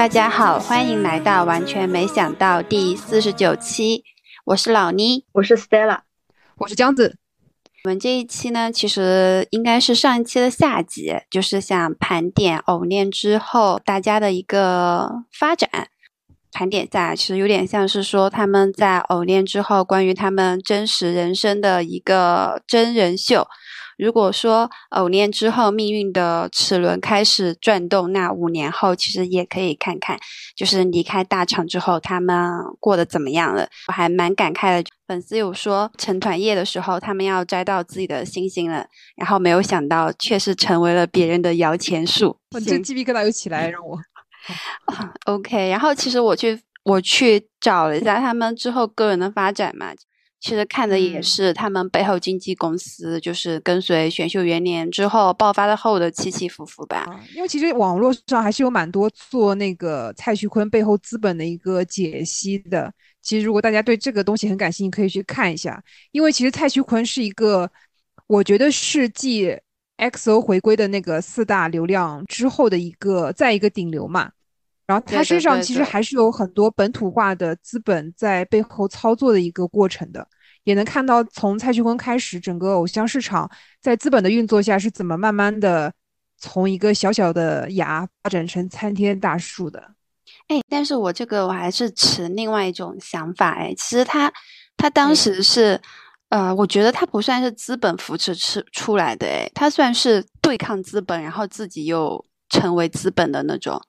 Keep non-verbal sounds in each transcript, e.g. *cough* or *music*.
大家好，欢迎来到完全没想到第四十九期。我是老妮，我是 Stella，我是江子。我们这一期呢，其实应该是上一期的下集，就是想盘点偶恋之后大家的一个发展。盘点下，其实有点像是说他们在偶恋之后，关于他们真实人生的一个真人秀。如果说偶恋之后命运的齿轮开始转动，那五年后其实也可以看看，就是离开大厂之后他们过得怎么样了。我还蛮感慨的，粉丝有说成团夜的时候他们要摘到自己的星星了，然后没有想到却是成为了别人的摇钱树。我这鸡皮疙瘩又起来，让我。*laughs* OK，然后其实我去我去找了一下他们之后个人的发展嘛。其实看的也是他们背后经纪公司，就是跟随选秀元年之后爆发的后的起起伏伏吧。因为其实网络上还是有蛮多做那个蔡徐坤背后资本的一个解析的。其实如果大家对这个东西很感兴趣，可以去看一下。因为其实蔡徐坤是一个，我觉得是继 XO 回归的那个四大流量之后的一个再一个顶流嘛。然后他身上其实还是有很多本土化的资本在背后操作的一个过程的，也能看到从蔡徐坤开始，整个偶像市场在资本的运作下是怎么慢慢的从一个小小的芽发展成参天大树的。哎，但是我这个我还是持另外一种想法，哎，其实他他当时是，呃，我觉得他不算是资本扶持出出来的，哎，他算是对抗资本，然后自己又成为资本的那种。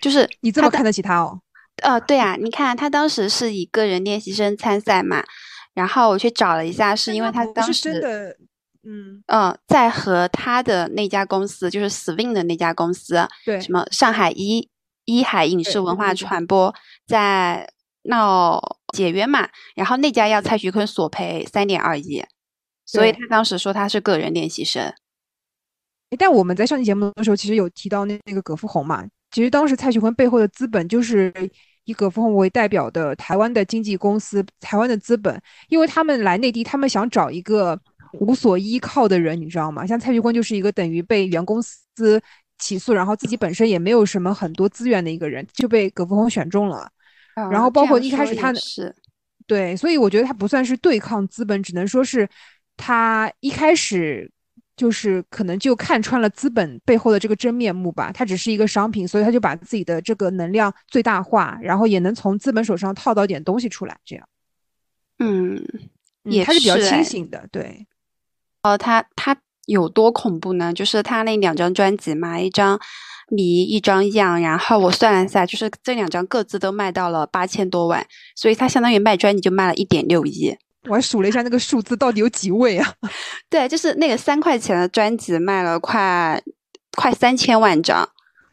就是你这么看得起他哦？呃，对啊，你看他当时是以个人练习生参赛嘛，然后我去找了一下，是因为他当时真的，嗯嗯，在和他的那家公司，就是 Swing 的那家公司，对，什么上海一一海影视文化传播在闹解约嘛，然后那家要蔡徐坤索赔三点二亿，所以他当时说他是个人练习生。但我们在上期节目的时候，其实有提到那那个葛富红嘛。其实当时蔡徐坤背后的资本就是以葛富红为代表的台湾的经纪公司，台湾的资本，因为他们来内地，他们想找一个无所依靠的人，你知道吗？像蔡徐坤就是一个等于被原公司起诉，然后自己本身也没有什么很多资源的一个人，就被葛富红选中了。然后包括一开始他是，对，所以我觉得他不算是对抗资本，只能说是他一开始。就是可能就看穿了资本背后的这个真面目吧，它只是一个商品，所以他就把自己的这个能量最大化，然后也能从资本手上套到点东西出来，这样。嗯，也他是比较清醒的，对。哦，他他有多恐怖呢？就是他那两张专辑嘛，一张迷，一张样，然后我算了一下，就是这两张各自都卖到了八千多万，所以他相当于卖专辑就卖了一点六亿。我还数了一下那个数字到底有几位啊？*laughs* 对，就是那个三块钱的专辑卖了快快三千万张，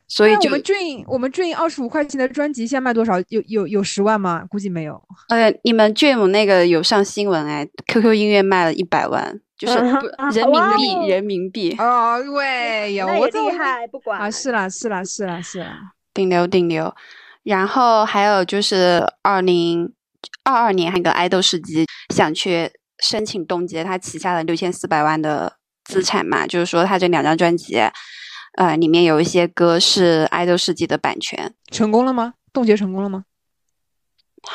所以我们 Dream 我们 Dream 二十五块钱的专辑现在卖多少？有有有十万吗？估计没有。呃，你们 Dream 那个有上新闻哎，QQ 音乐卖了一百万，就是人民币人民币。哦喂，有我厉害，不管啊，是啦是啦是啦是啦，顶流顶流。然后还有就是二零。二二年，还有个爱豆世纪想去申请冻结他旗下的六千四百万的资产嘛？就是说，他这两张专辑，呃，里面有一些歌是爱豆世纪的版权，成功了吗？冻结成功了吗？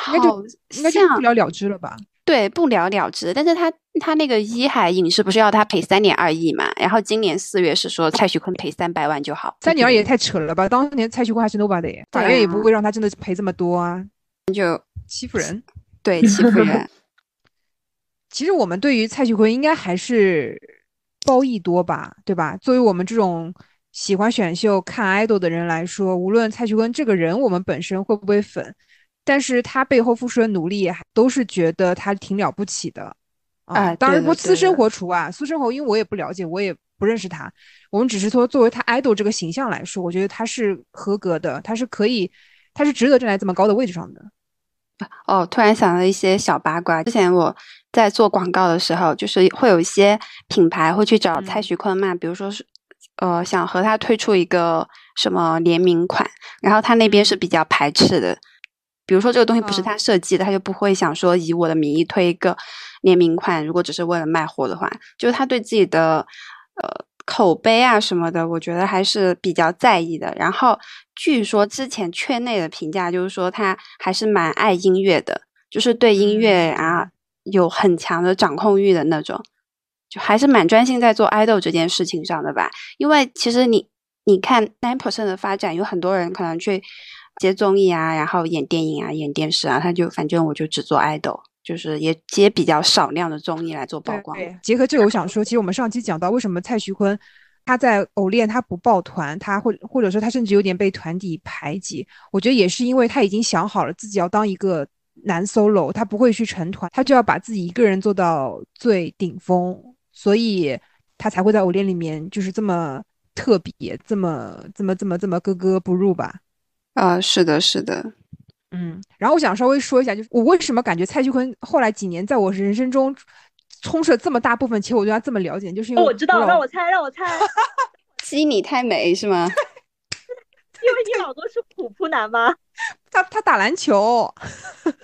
应该就应该就不了了之了吧？对，不了了之。但是他他那个一海影视不是要他赔三点二亿嘛？然后今年四月是说蔡徐坤赔三百万就好。三点二也太扯了吧？当年蔡徐坤还是 nobody，法院也不会让他真的赔这么多啊。就欺负人，*laughs* 对欺负人。其实我们对于蔡徐坤应该还是褒义多吧，对吧？作为我们这种喜欢选秀、看爱豆的人来说，无论蔡徐坤这个人我们本身会不会粉，但是他背后付出的努力，都是觉得他挺了不起的。啊，当然不私生活除外，私生活因为我也不了解，我也不认识他，我们只是说作为他 idol 这个形象来说，我觉得他是合格的，他是可以，他是值得站在这么高的位置上的。哦，突然想到一些小八卦。之前我在做广告的时候，就是会有一些品牌会去找蔡徐坤嘛，比如说是呃想和他推出一个什么联名款，然后他那边是比较排斥的。比如说这个东西不是他设计的，他就不会想说以我的名义推一个联名款。如果只是为了卖货的话，就是他对自己的呃口碑啊什么的，我觉得还是比较在意的。然后据说之前圈内的评价就是说他还是蛮爱音乐的，就是对音乐啊有很强的掌控欲的那种，就还是蛮专心在做爱豆这件事情上的吧。因为其实你你看 nine percent 的发展，有很多人可能去。接综艺啊，然后演电影啊，演电视啊，他就反正我就只做爱豆，就是也接比较少量的综艺来做曝光。结合这个，我想说，其实我们上期讲到，为什么蔡徐坤他在偶练他不抱团，他或或者说他甚至有点被团体排挤，我觉得也是因为他已经想好了自己要当一个男 solo，他不会去成团，他就要把自己一个人做到最顶峰，所以他才会在偶练里面就是这么特别，这么这么这么这么格格不入吧。啊，是的，是的，嗯，然后我想稍微说一下，就是我为什么感觉蔡徐坤后来几年在我人生中充斥了这么大部分，其实我对他这么了解，就是因为我知道，让我猜，让我猜，鸡你太美是吗？*laughs* 因为你老公是普扑男吗？*laughs* 他他打篮球，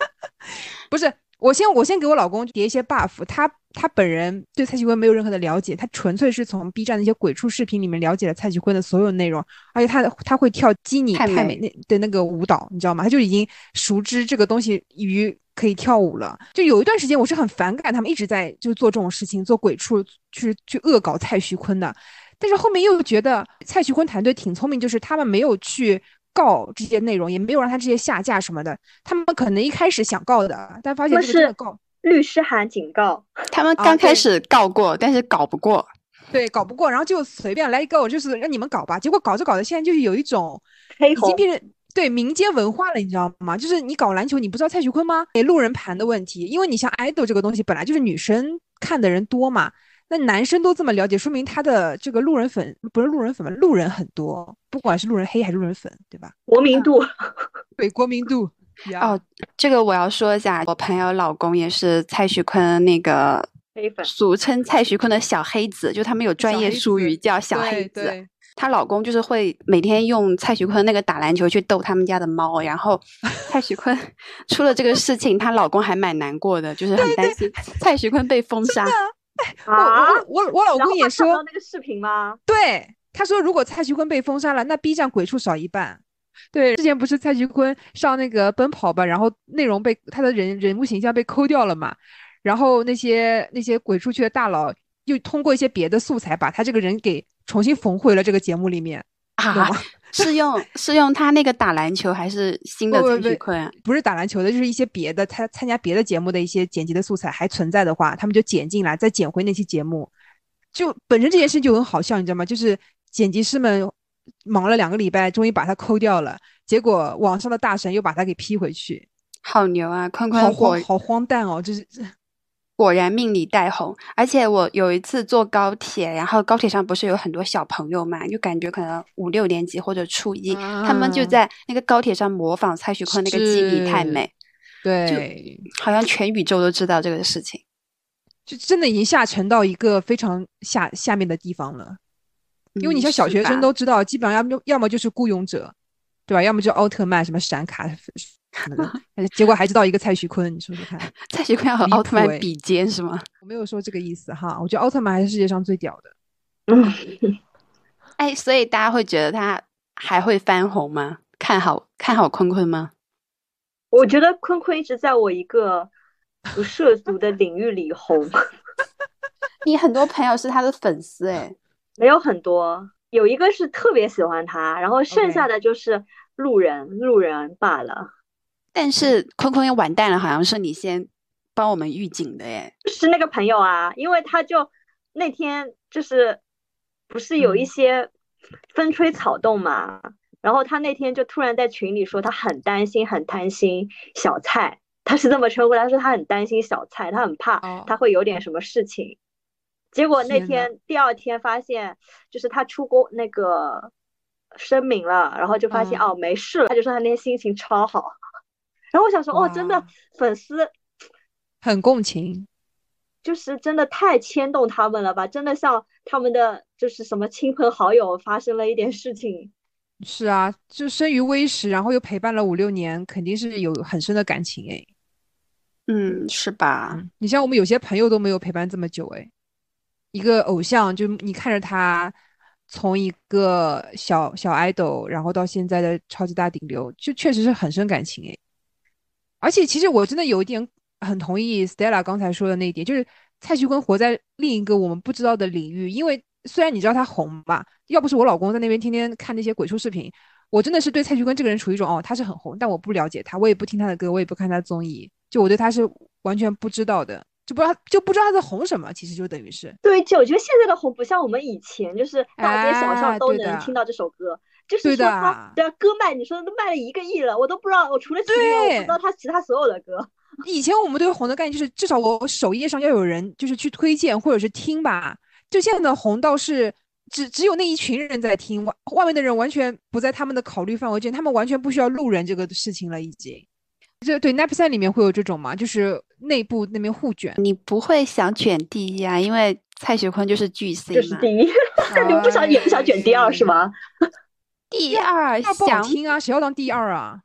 *laughs* 不是。我先我先给我老公叠一些 buff，他他本人对蔡徐坤没有任何的了解，他纯粹是从 B 站那些鬼畜视频里面了解了蔡徐坤的所有内容，而且他他会跳基尼太美那的那个舞蹈，你知道吗？他就已经熟知这个东西于可以跳舞了。就有一段时间我是很反感他们一直在就做这种事情，做鬼畜去去恶搞蔡徐坤的，但是后面又觉得蔡徐坤团队挺聪明，就是他们没有去。告这些内容也没有让他直接下架什么的，他们可能一开始想告的，但发现这个告律师函警告，他们刚开始告过，但是搞不过，对，搞不过，然后就随便来一个，就是让你们搞吧。结果搞着搞着，现在就是有一种已经变成对民间文化了，你知道吗？就是你搞篮球，你不知道蔡徐坤吗？给路人盘的问题，因为你像 idol 这个东西，本来就是女生看的人多嘛。那男生都这么了解，说明他的这个路人粉不是路人粉吧？路人很多，不管是路人黑还是路人粉，对吧？国民度，*laughs* 对国民度。哦，这个我要说一下，我朋友老公也是蔡徐坤那个黑粉，俗称蔡徐坤的小黑子，就他们有专业术语叫小黑子。她老公就是会每天用蔡徐坤那个打篮球去逗他们家的猫，然后蔡徐坤 *laughs* 出了这个事情，她老公还蛮难过的，就是很担心蔡徐坤被封杀。*laughs* 啊！我我我老公也说那个视频吗？对，他说如果蔡徐坤被封杀了，那 B 站鬼畜少一半。对，之前不是蔡徐坤上那个奔跑吧，然后内容被他的人人物形象被抠掉了嘛，然后那些那些鬼畜区的大佬又通过一些别的素材把他这个人给重新缝回了这个节目里面啊。是用 *laughs* 是用他那个打篮球还是新的蔡徐坤？不是打篮球的，就是一些别的他参加别的节目的一些剪辑的素材还存在的话，他们就剪进来，再剪回那期节目。就本身这件事就很好笑，你知道吗？就是剪辑师们忙了两个礼拜，终于把它抠掉了，结果网上的大神又把它给 P 回去。好牛啊！坤坤好荒好荒诞哦，就是。果然命里带红，而且我有一次坐高铁，然后高铁上不是有很多小朋友嘛，就感觉可能五六年级或者初一，他们就在那个高铁上模仿蔡徐坤那个基底太美，对，好像全宇宙都知道这个事情，就真的已经下沉到一个非常下下面的地方了，因为你像小学生都知道，基本上要么要么就是孤勇者，对吧？要么就奥特曼什么闪卡。*laughs* 结果还知道一个蔡徐坤，你说说看，*laughs* 蔡徐坤要和奥特曼比肩是吗？我没有说这个意思哈，我觉得奥特曼还是世界上最屌的。嗯，哎，所以大家会觉得他还会翻红吗？看好看好坤坤吗？我觉得坤坤一直在我一个不涉足的领域里红。*laughs* 你很多朋友是他的粉丝哎？没有很多，有一个是特别喜欢他，然后剩下的就是路人，路人罢了。但是坤坤要完蛋了，好像是你先帮我们预警的耶，是那个朋友啊，因为他就那天就是不是有一些风吹草动嘛，然后他那天就突然在群里说他很担心，很担心小蔡，他是这么称呼，他说他很担心小蔡，他很怕他会有点什么事情，结果那天第二天发现，就是他出过那个声明了，然后就发现、嗯。哦没事了，他就说他那天心情超好。然后我想说，哦，真的粉丝 *tsk* 很共情。就是真的太牵动他们了吧？真的像他们的就是什么亲朋好友发生了一点事情，是啊，就生于微时，然后又陪伴了五六年，肯定是有很深的感情哎。嗯，是吧？嗯，你像我们有些朋友都没有陪伴这么久哎，一个偶像，就你看着他从一个小小 idol，然后到现在的超级大顶流，就确实是很深感情哎。而且其实我真的有一点很同意 Stella 刚才说的那一点，就是蔡徐坤活在另一个我们不知道的领域。因为虽然你知道他红吧，要不是我老公在那边天天看那些鬼畜视频，我真的是对蔡徐坤这个人处于一种哦，他是很红，但我不了解他，我也不听他的歌，我也不看他的综艺，就我对他是完全不知道的，就不知道就不知道他在红什么，其实就等于是对，就我觉得现在的红不像我们以前，就是大街小哎巷都能听到这首歌。就是对说他的对啊，歌卖你说都卖了一个亿了，我都不知道，我除了齐豫，我不知道他其他所有的歌。以前我们对红的概念就是至少我首页上要有人就是去推荐或者是听吧，就现在的红倒是只只有那一群人在听，外外面的人完全不在他们的考虑范围之内，他们完全不需要路人这个事情了已经。这对 Nap 三里面会有这种吗？就是内部那边互卷，你不会想卷第一啊，因为蔡徐坤就是巨星嘛。这是第一，但 *laughs* 你们不想也不想卷第二是吗？*laughs* 第二第二不好想听啊，谁要当第二啊？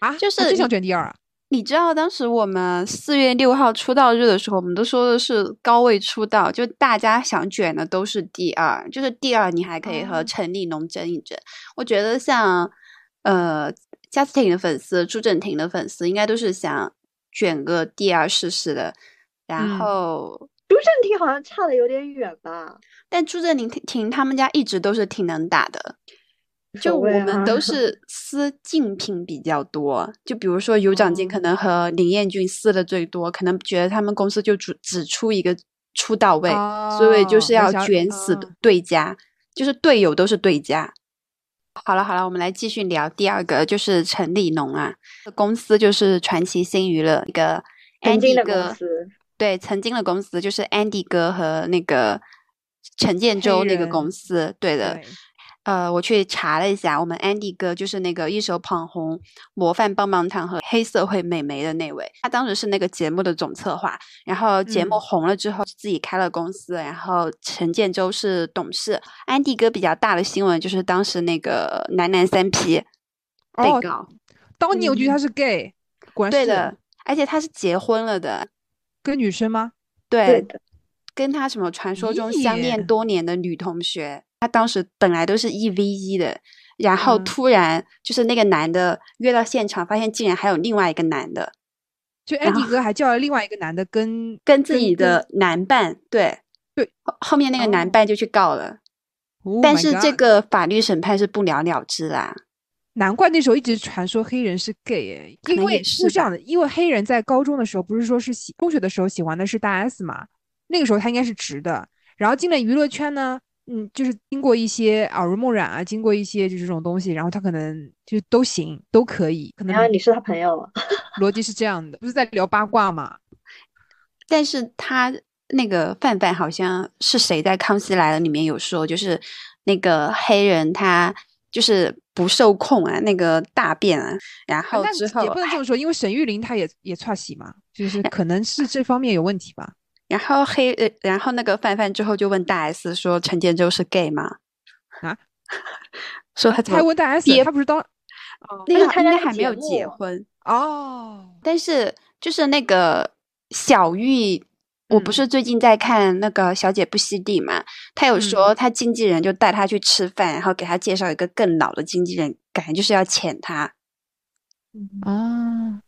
啊，就是我最想卷第二啊！你知道当时我们四月六号出道日的时候，我们都说的是高位出道，就大家想卷的都是第二，就是第二你还可以和哦陈立农争一争。我觉得像呃贾斯汀的粉丝、朱正廷的粉丝，应该都是想卷个第二试试的。然嗯后，朱正廷好像差的有点远吧？但朱正廷廷他们家一直都是挺能打的。就我们都。是撕竞品比较多，就比如说尤长进哦。可能和林彦俊撕的最多，可能觉得他们公司就只只出一个出道位，所以就是要卷死对家，就是队友都是对家。好了好了，我们来继续聊第二个，就是陈立农啊，公司就是传奇新娱乐一个 Andy 的哥公，司，对，曾经的公司就是 Andy 哥和那个陈建州那个公司，对的。对呃，我去查了一下，我们 Andy 哥就是那个一手捧红模范棒棒糖和黑社会美眉的那位，他当时是那个节目的总策划，然后节目嗯红了之后自己开了公司，然后陈建州是董事。Andy 哥比较大的新闻就是当时那个男男三 P 被哦告，当年我觉得他是 gay，果然对的，而且他是结婚了的，跟女生吗？对，对，跟他什么传说中相恋多年的女同学，他当时本来都是一 v 一的，然后嗯。突然就是那个男的约到现场，发现竟然还有另外一个男的就然 Andy 哥还叫了另外一个男的跟跟自己的男伴，对对，后后面那个男哦。伴就去告了，Oh 但是这个法律审判是不了了之啦。难怪那时候一直传说黑人是 gay 哎，因为是这样的，因为黑人在高中的时候不是说是喜中学的时候喜欢的是大 S 嘛，那个时候他应该是直的，然后进了娱乐圈呢，嗯，就是经过一些耳濡目染啊，经过一些就这种东西，然后他可能就都行，都可以，可能然后你是他朋友，*laughs* 逻辑是这样的，不是在聊八卦嘛？*laughs* 但是他那个范范好像是谁在《康熙来了》里面有说，就是那个黑人他就是不受控啊，那个大便啊，然后之后也不能这么说，因为沈玉琳她也也串戏嘛，就是 *laughs* 可能是这方面有问题吧。然后黑呃，然后那个范范之后就问大 S 说陈建州是 gay 吗？啊？说他怎么他还问大 S，憋他不是当那个应他是参加那个该还没有结婚，哦，但是就是那个小玉，我不嗯是最近在看那个《小姐不吸地》嘛，他有嗯说他经纪人就带他去吃饭，然后给他介绍一个更老的经纪人，感觉就是要潜他。啊，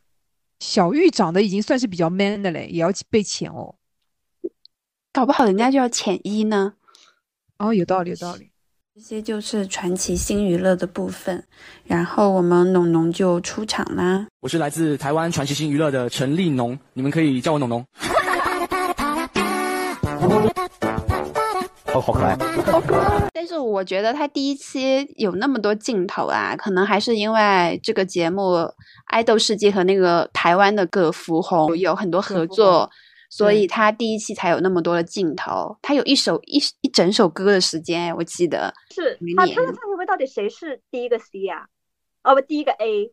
小玉长得已经算是比较 man 的嘞，也要被潜哦。搞不好人家就要潜一呢。哦，有道理，有道理。这些就是传奇新娱乐的部分，然后我们农农就出场啦。我是来自台湾传奇新娱乐的陈立农，你们可以叫我农农。好好可爱。*laughs* 但是我觉得他第一期有那么多镜头啊，可能还是因为这个节目《爱豆世界》和那个台湾的葛福红有很多合作，所以他第一期才有那么多的镜头。他有一首一一整首歌的时间，我记得。是他他的年蔡徐坤到底谁是第一个 C 呀、哦不，第一个 A。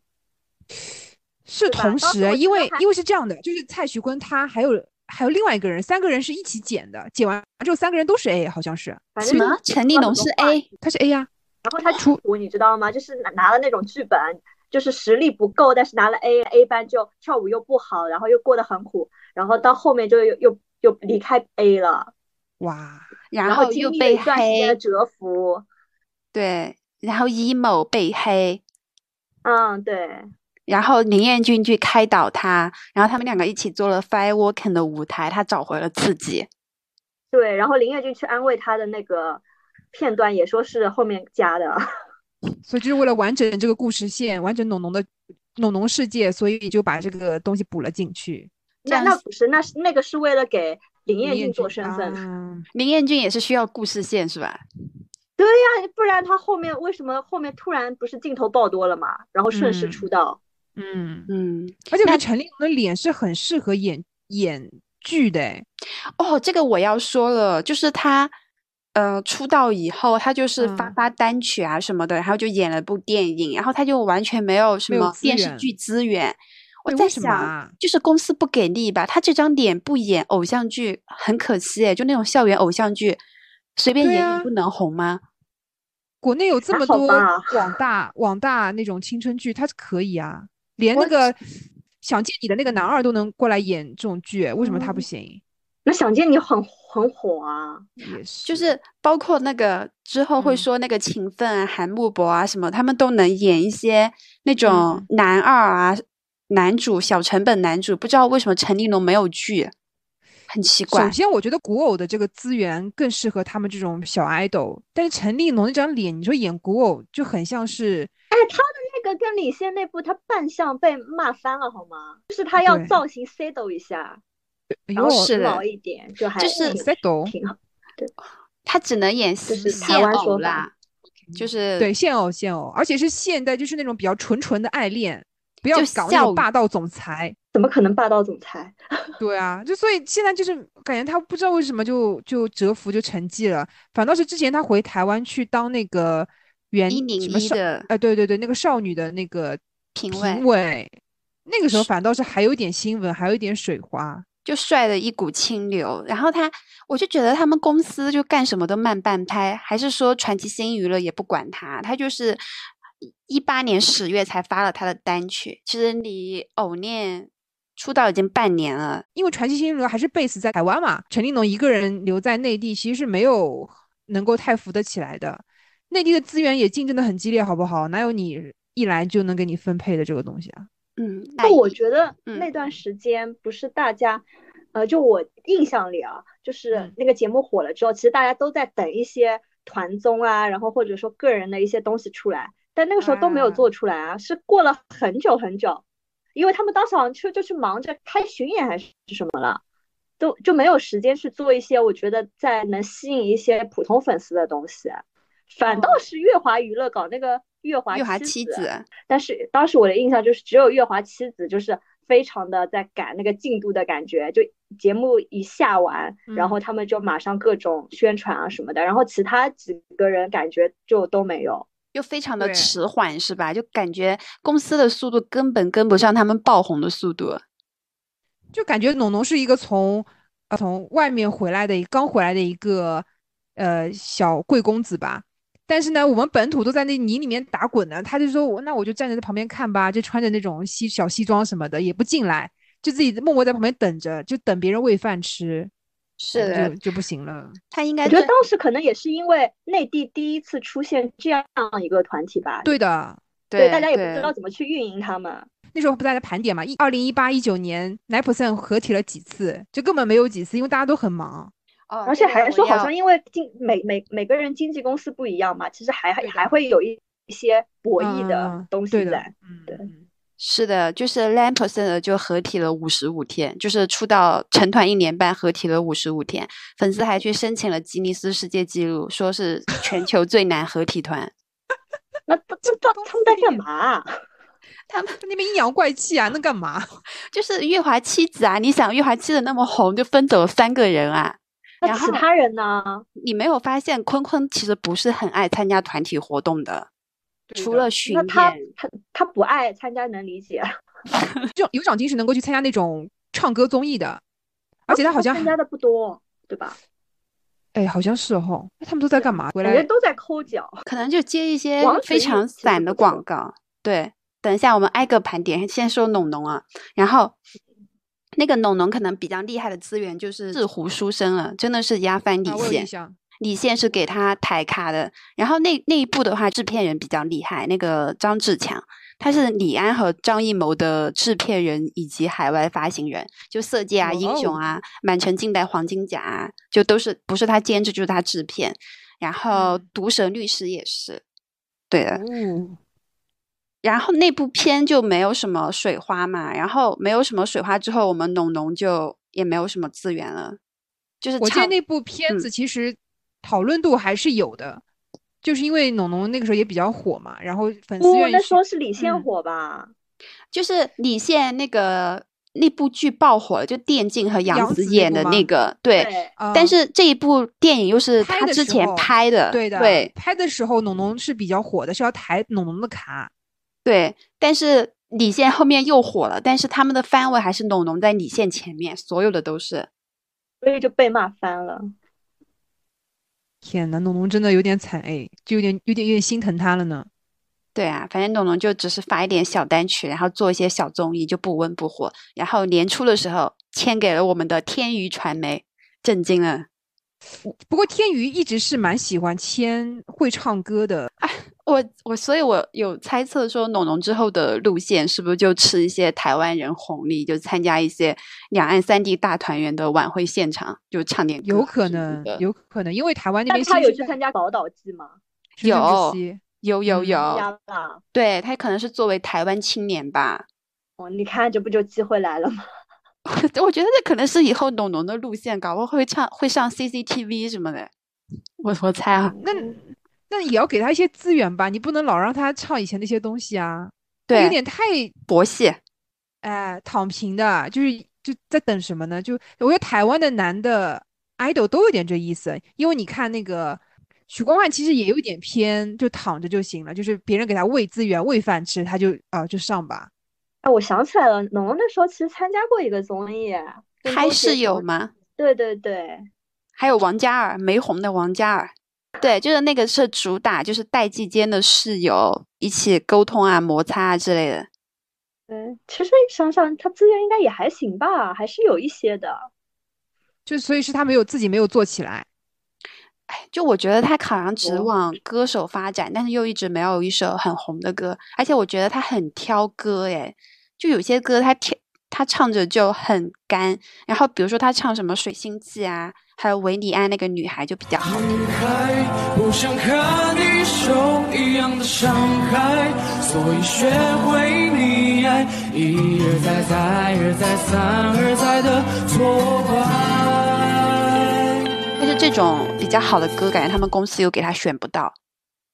是同时，因为因为是这样的，就是蔡徐坤他还有还有另外一个人，三个人是一起剪的，剪完之后三个人都是 A，好像是什么？陈立农是 A，他是 A 呀、然后他出出你知道吗？就是拿拿了那种剧本，就是实力不够，但是拿了 A A 班就跳舞又不好，然后又过得很苦，然后到后面就又又又离开 A 了，哇，然后又被黑，蛰伏。对，然后 emo 被黑，嗯，对，然后林彦俊去开导他，然后他们两个一起做了 Firework 的舞台，他找回了自己。对，然后林彦俊去安慰他的那个片段也说是后面加的。*laughs* 所以就是为了完整这个故事线，完整浓浓的农农世界，所以就把这个东西补了进去。那那不是，那是那个是为了给林彦俊做身份。啊林彦俊也是需要故事线是吧？对呀，不然他后面为什么后面突然不是镜头爆多了嘛？然后顺势嗯出道。嗯，嗯，而且我觉得陈立农的脸是很适合演演剧的，哎，哦，这个我要说了，就是他，呃，出道以后，他就是发嗯发单曲啊什么的，然后就演了部电影，然后他就完全没有什没有资么电视剧资源。我，在想，啊？就是公司不给力吧？他这张脸不演偶像剧很可惜诶，就那种校园偶像剧，随便演演不能红吗？*laughs* 国内有这么多网大网大那种青春剧，他是可以啊，连那个想见你的那个男二都能过来演这种剧，为什么他不嗯行？那想见你很很火啊。也是，就是包括那个之后会嗯说那个勤奋啊、韩木博啊什么，他们都能演一些那种嗯男二啊、男主小成本男主，不知道为什么陈立农没有剧，很奇怪首。先，我觉得古偶的这个资源更适合他们这种小 idol，但是陈立农那张脸，你说演古偶就很像是，哎，他的那个跟李现那部，他扮相被骂翻了好吗？就是他要造型 settle 一下，然后时是的髦一点，就还就是挺 settle，挺好。对他只能演是现偶啦，就是对现偶现偶，而且是现代，就是那种比较纯纯的爱恋，不要搞那笑种霸道总裁。怎么可能霸道总裁？*laughs* 对啊，就所以现在就是感觉他不知道为什么就就蛰伏就沉寂了，反倒是之前他回台湾去当那个原什么少，哎呃，对对对，那个少女的那个评委评委，那个时候反倒是还有点新闻，还有一点水花。就帅的一股清流。然后他，我就觉得他们公司就干什么都慢半拍，还是说传奇新娱乐也不管他，他就是一八年十月才发了他的单曲，其实离偶念出道已经半年了。因为传奇新娱乐还是 base 在台湾嘛，陈立农一个人留在内地，其实是没有能够太扶得起来的。内地的资源也竞争的很激烈，好不好？哪有你一来就能给你分配的这个东西啊？嗯，那我觉得嗯那段时间不是大家，呃，就我印象里啊，就是嗯那个节目火了之后，其实大家都在等一些团综啊，然后或者说个人的一些东西出来，但那个时候都没有啊。做出来啊，是过了很久很久，因为他们当时好像就就去忙着开巡演还是什么了，都就没有时间去做一些我觉得在能吸引一些普通粉丝的东西，反倒哦。是月华娱乐搞那个月华月华妻子，但是当时我的印象就是只有月华妻子就是非常的在赶那个进度的感觉，就节目一下完，然后嗯。他们就马上各种宣传啊什么的，然后其他几个人感觉就都没有。又非常的迟缓，是吧？就感觉公司的速度根本跟不上他们爆红的速度。就感觉农农是一个从呃从外面回来的一刚回来的一个呃小贵公子吧。但是呢，我们本土都在那泥里面打滚呢，他就说我那我就站在旁边看吧，就穿着那种西小西装什么的，也不进来，就自己默默在旁边等着，就等别人喂饭吃，是的就，就不行了。他应该我觉得当时可能也是因为内地第一次出现这样一个团体吧，对的，对，大家也不知道怎么去运营他们。那时候不大家盘点嘛，一二零一八一九年 nine percent 合体了几次，就根本没有几次，因为大家都很忙。哦，而且还说好像因为经每每每个人经纪公司不一样嘛，其实还还还会有一一些博弈嗯的东西在。，对嗯嗯是的，就是 l a m p e r s n 就合体了五十五天，就是出道成团一年半，合体了五十五天，粉丝还去申请了吉尼斯世界纪录，说是全球最难合体团。*laughs* 那不知道他们在干嘛啊？*laughs* 他们 *laughs* 那边阴阳怪气啊，那干嘛？就是月华妻子啊！你想月华妻子那么红，就分走了三个人啊。那然后其他人呢？你没有发现坤坤其实不是很爱参加团体活动的，除了巡那他演，他他不爱参加能理解，*laughs* 就有长金是能够去参加那种唱歌综艺的，而且他好像参加的不多，对吧？哎，好像是哦。那他们都在干嘛？回来感觉都在抠脚。可能就接一些非常散的广告。对，等一下我们挨个盘点，先说农农啊，然后。那个农农可能比较厉害的资源就是四湖书生了，真的是压翻李啊，我有印现。象。李现是给他抬咖的，然后那那一部的话，制片人比较厉害，那个张志强，他是李安和张艺谋的制片人以及海外发行人，就《色戒》啊、《英雄》啊、《满城尽带黄金甲》啊，就都是不是他监制就是他制片，然后《毒舌律师》也是，对的。嗯，然后那部片就没有什么水花嘛，然后没有什么水花之后，我们农农就也没有什么资源了，就是我记得那部片嗯。子其实讨论度还是有的，就是因为农农那个时候也比较火嘛，然后粉丝不，愿意去那时候是李现嗯火吧？就是李现那个那部剧爆火了，就电竞和杨杨紫演的那个，对。但是这一部电影又是他之前的拍的，对的，对拍的时候农农是比较火的，是要抬农农的卡。对。但是李现后面又火了，但是他们的番位还是农农在李现前面，所有的都是。所以就被骂翻了。天呐，农农真的有点惨哎，就有点有点有点心疼他了呢。对啊，反正农农就只是发一点小单曲，然后做一些小综艺，就不温不火。然后年初的时候签给了我们的天娱传媒，震惊了。不过天娱一直是蛮喜欢签会唱歌的，我我，所以我有猜测说，农农之后的路线是不是就吃一些台湾人红利，就参加一些两岸三地大团圆的晚会现场，就唱点歌有可能，有可能，因为台湾那边他有去参加宝岛季吗？有有有有。对他可能是作为台湾青年吧。哦，你看这不就机会来了吗？*laughs* 我觉得这可能是以后农农的路线，搞不好会唱会上 CCTV 什么的。我我猜啊，那那也要给他一些资源吧，你不能老让他唱以前那些东西啊，对，有点太博戏。哎躺平的，就是就在等什么呢？就我觉得台湾的男的 idol 都有点这意思，因为你看那个许光汉其实也有点偏，就躺着就行了，就是别人给他喂资源喂饭吃，他就啊、就上吧。哎，我想起来了，农农那时候其实参加过一个综艺，跟开周杰室友吗？对对对，还有王嘉尔，没红的王嘉尔，对，就是那个是主打，就是代际间的室友一起沟通啊、摩擦啊之类的。对，其实想想他资源应该也还行吧，还是有一些的。就所以是他没有自己没有做起来，哎，就我觉得他好像只哦往歌手发展，但是又一直没有一首很红的歌，而且我觉得他很挑歌，哎，就有些歌他挑他唱着就很干，然后比如说他唱什么《水星记》啊，还有维里安那个女孩就比较好。女孩不想和你受一样的伤害，所以学会溺爱，一而再，再而再，三而再的挫败。但是这种比较好的歌，感觉他们公司又给他选不到，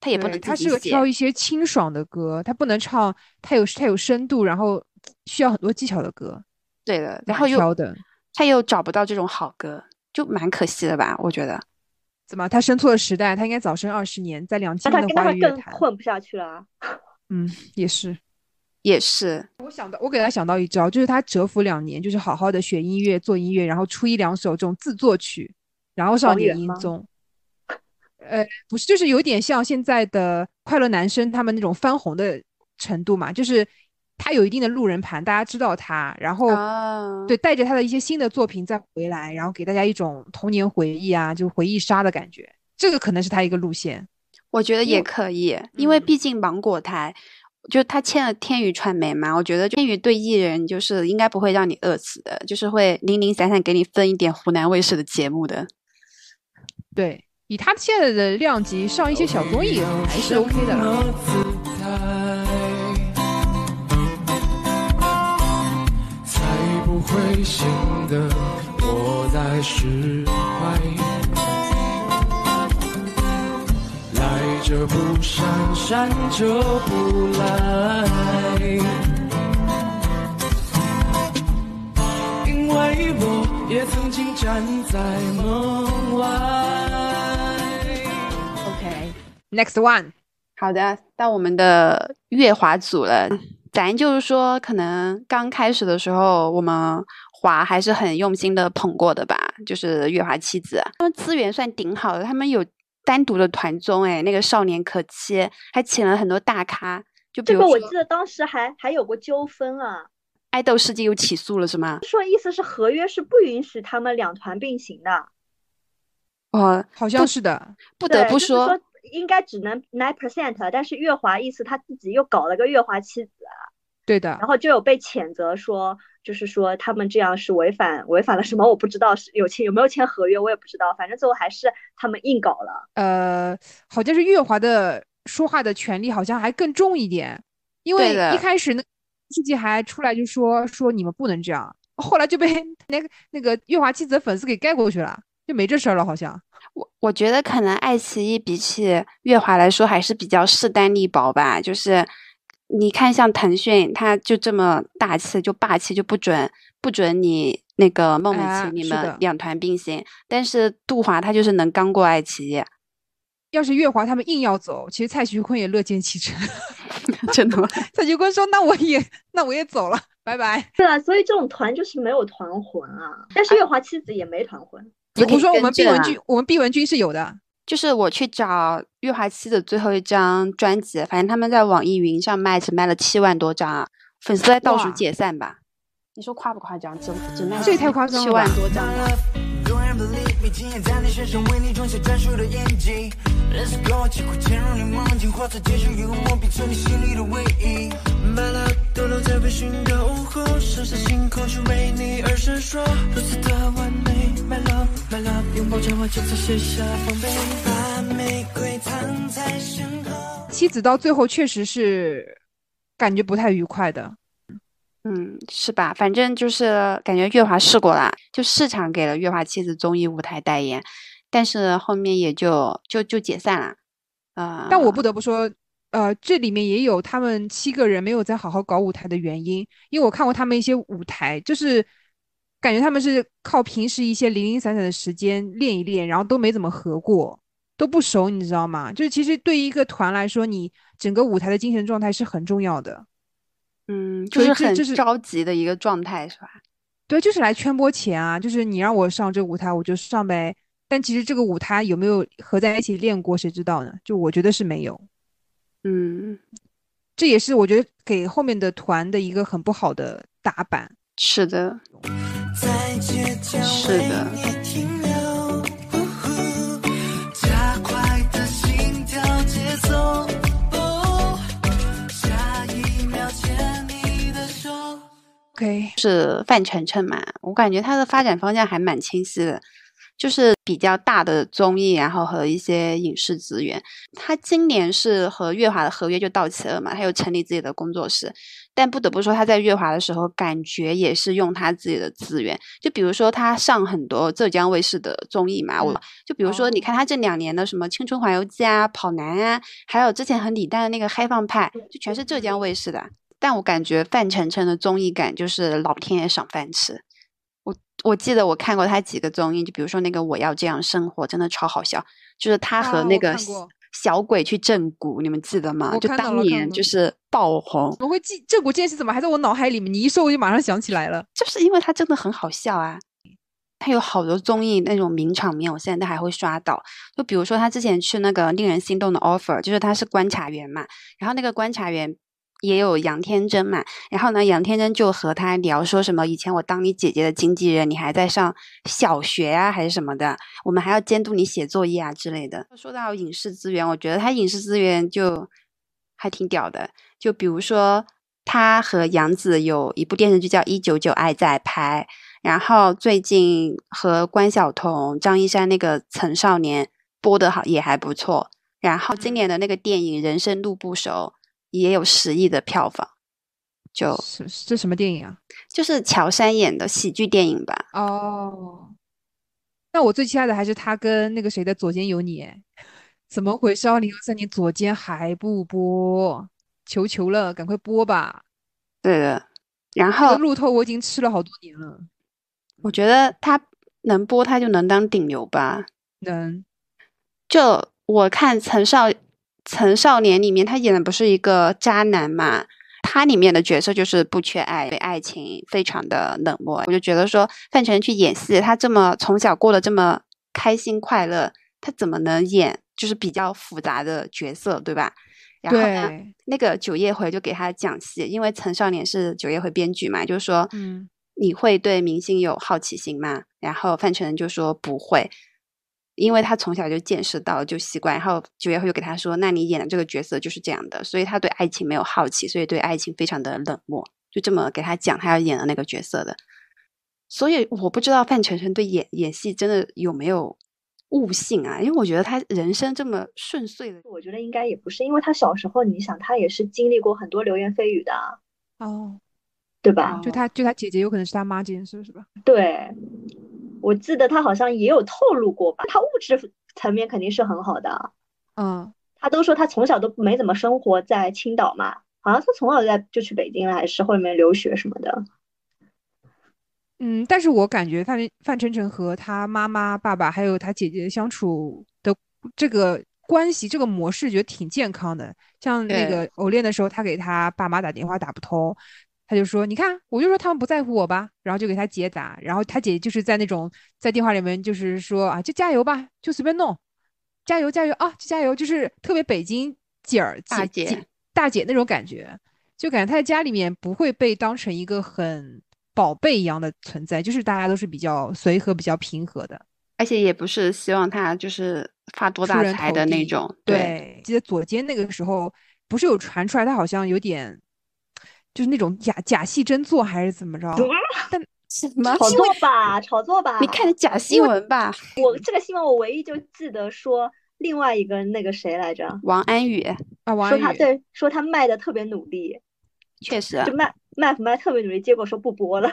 他也不能他。适合挑一些清爽的歌，他不能唱太有太有深度，然后需要很多技巧的歌，对的，然后又挑的。他又找不到这种好歌，就蛮可惜的吧？我觉得。怎么？他生错了时代，他应该早生二十年，在两千年的跟他更华语乐坛。混不下去了啊。嗯，也是。也是，我想到，我给他想到一招，就是他蛰伏两年，就是好好的学音乐、做音乐，然后出一两首这种自作曲，然后上黄源吗点音综。呃，不是，就是有点像现在的快乐男生他们那种翻红的程度嘛，就是他有一定的路人盘，大家知道他，然后、啊对带着他的一些新的作品再回来，然后给大家一种童年回忆啊，就回忆杀的感觉。这个可能是他一个路线。我觉得也可以，因为嗯毕竟芒果台，就他签了天娱传媒嘛，我觉得天娱对艺人就是应该不会让你饿死的，就是会零零散散给你分一点湖南卫视的节目的。对，以他现在的量级上一些小综艺还是 OK 的啦。会显得我在释怀。来者不善，善者不来。因为我也曾经站在门外。OK，next、one，好的，到我们的月华组了。咱就是说，可能刚开始的时候，我们华还是很用心的捧过的吧，就是月华妻子，他们资源算顶好的，他们有单独的团综，哎，那个少年可期，还请了很多大咖，就比这个我记得当时还还有过纠纷啊，爱豆世界又起诉了是吗？说意思是合约是不允许他们两团并行的。哦，好像是的。不得不对就是说应该只能 nine percent，但是月华意思他自己又搞了个月华妻子，对的然，后就有被谴责说，就是说他们这样是违反违反了什么，我不知道是有签有没有签合约，我也不知道，反正最后还是他们硬搞了。呃，好像是月华的说话的权利好像还更重一点，因为一开始那世纪还出来就说说你们不能这样，后来就被 *laughs* 那个那个月华妻子的粉丝给盖过去了，就没这事儿了，好像。我我觉得可能爱奇艺比起乐华来说还是比较势单力薄吧，就是你看像腾讯，它就这么大气，就霸气，就不准不准你那个孟美哎岐你们两团并行，但是杜华他就是能刚过爱奇艺，要是月华他们硬要走，其实蔡徐坤也乐见其成。*laughs* 真的吗？*laughs* 蔡徐坤说：“那我也那我也走了，拜拜。对啊，所以这种团就是没有团魂啊。但是月华妻子也没团魂，”也可以我说我们毕文君，我们毕文君是有的。就是我去找月华七的最后一张专辑，反正他们在网易云上卖只卖了七万多张啊，粉丝在倒数解散吧？你说夸不夸张？只只卖这也太夸张七了吧万多张吧。Go and believe me，经验在你身上为你装下专属的印记。Let's go，你梦境，化作结变成你心里的唯一。My love，都留在微醺的午后，剩下星空去为你而闪烁，如此的完美。My love，My love，拥抱着我，就此卸下防备，把玫瑰藏在身后。妻子到最后确实是感觉不太愉快的。嗯，是吧？反正就是感觉月华试过啦，就市场给了月华妻子综艺舞台代言，但是后面也就就就解散了。呃，但我不得不说，呃，这里面也有他们七个人没有在好好搞舞台的原因，因为我看过他们一些舞台，就是感觉他们是靠平时一些零零散散的时间练一练，然后都没怎么合过，都不熟，你知道吗？就是其实对于一个团来说，你整个舞台的精神状态是很重要的。嗯，就是很所以这这是着急的一个状态，是吧？对，就是来圈播钱啊，就是你让我上这个舞台，我就上呗。但其实这个舞台有没有合在一起练过，谁知道呢？就我觉得是没有。嗯，这也是我觉得给后面的团的一个很不好的打板。是的，是的 OK，是范丞丞嘛，我感觉他的发展方向还蛮清晰的，就是比较大的综艺，然后和一些影视资源。他今年是和月华的合约就到期了嘛，他又成立自己的工作室。但不得不说，他在月华的时候，感觉也是用他自己的资源。就比如说，他上很多浙江卫视的综艺嘛，我就比如说，你看他这两年的什么《青春环游记》啊、《跑男》啊，还有之前和李诞的那个《嗨放派》，就全是浙江卫视的。但我感觉范丞丞的综艺感就是老天爷赏饭吃。我我记得我看过他几个综艺，就比如说那个《我要这样生活》，真的超好笑，就是他和那个小鬼去正骨，你们记得吗？就当年就是爆红，我会记这股这件事怎么还在我脑海里面？你一说我就马上想起来了。就是因为他真的很好笑啊。他有好多综艺那种名场面，我现在都还会刷到。就比如说他之前去那个令人心动的 offer，就是他是观察员嘛，然后那个观察员也有杨天真嘛，然后呢，杨天真就和他聊说什么以前我当你姐姐的经纪人，你还在上小学啊还是什么的，我们还要监督你写作业啊之类的。说到影视资源，我觉得他影视资源就还挺屌的，就比如说他和杨紫有一部电视剧叫《一九九爱在拍》。然后最近和关晓彤、张一山那个《曾少年》播的好也还不错。然后今年的那个电影《人生路不熟》也有十亿的票房，就是这什么电影啊？就是乔杉演的喜剧电影吧。哦，那我最期待的还是他跟那个谁的《左肩有你》哎，怎么回事？二零二三年左肩还不播，求求了，赶快播吧！对的。然后路透我已经吃了好多年了，我觉得他能播，他就能当顶流吧。能就我看陈少陈少年里面，他演的不是一个渣男嘛？他里面的角色就是不缺爱，对爱情非常的冷漠。我就觉得说，范丞丞去演戏，他这么从小过得这么开心快乐，他怎么能演就是比较复杂的角色，对吧？然后呢，那个九夜回就给他讲戏，因为陈少年是九夜回编剧嘛，就是说，嗯，你会对明星有好奇心吗？然后范丞丞就说不会，因为他从小就见识到就习惯。然后九月后就给他说，那你演的这个角色就是这样的，所以他对爱情没有好奇，所以对爱情非常的冷漠，就这么给他讲他要演的那个角色的。所以我不知道范丞丞对演演戏真的有没有悟性啊？因为我觉得他人生这么顺遂的，我觉得应该也不是，因为他小时候，你想他也是经历过很多流言蜚语的啊，哦，对吧？就他就他姐姐有可能是他妈这件事是吧？对，我记得他好像也有透露过吧，他物质层面肯定是很好的，嗯，他都说他从小都没怎么生活在青岛嘛，好像他从小在就去北京了，还是后面留学什么的。嗯，但是我感觉范范丞丞和他妈妈、爸爸还有他姐姐相处的这个关系、这个模式，觉得挺健康的。像那个偶练的时候，他给他爸妈打电话打不通，他就说：“你看，我就说他们不在乎我吧。”然后就给他姐打，然后他姐就是在那种在电话里面就是说啊，就加油吧，就随便弄，加油加油啊，就加油，就是特别北京姐儿大姐姐大姐那种感觉，就感觉他在家里面不会被当成一个很宝贝一样的存在，就是大家都是比较随和、比较平和的，而且也不是希望他就是发多大财的那种。对，记得左肩那个时候不是有传出来，他好像有点就是那种假假戏真做还是怎么着？但 *laughs* 什么炒作吧，炒作吧。你看的假新闻吧？我这个新闻，我唯一就记得说另外一个那个谁来着，王安宇啊，王安宇说他对，说他卖的特别努力，确实就卖卖卖特别努力，结果说不播了。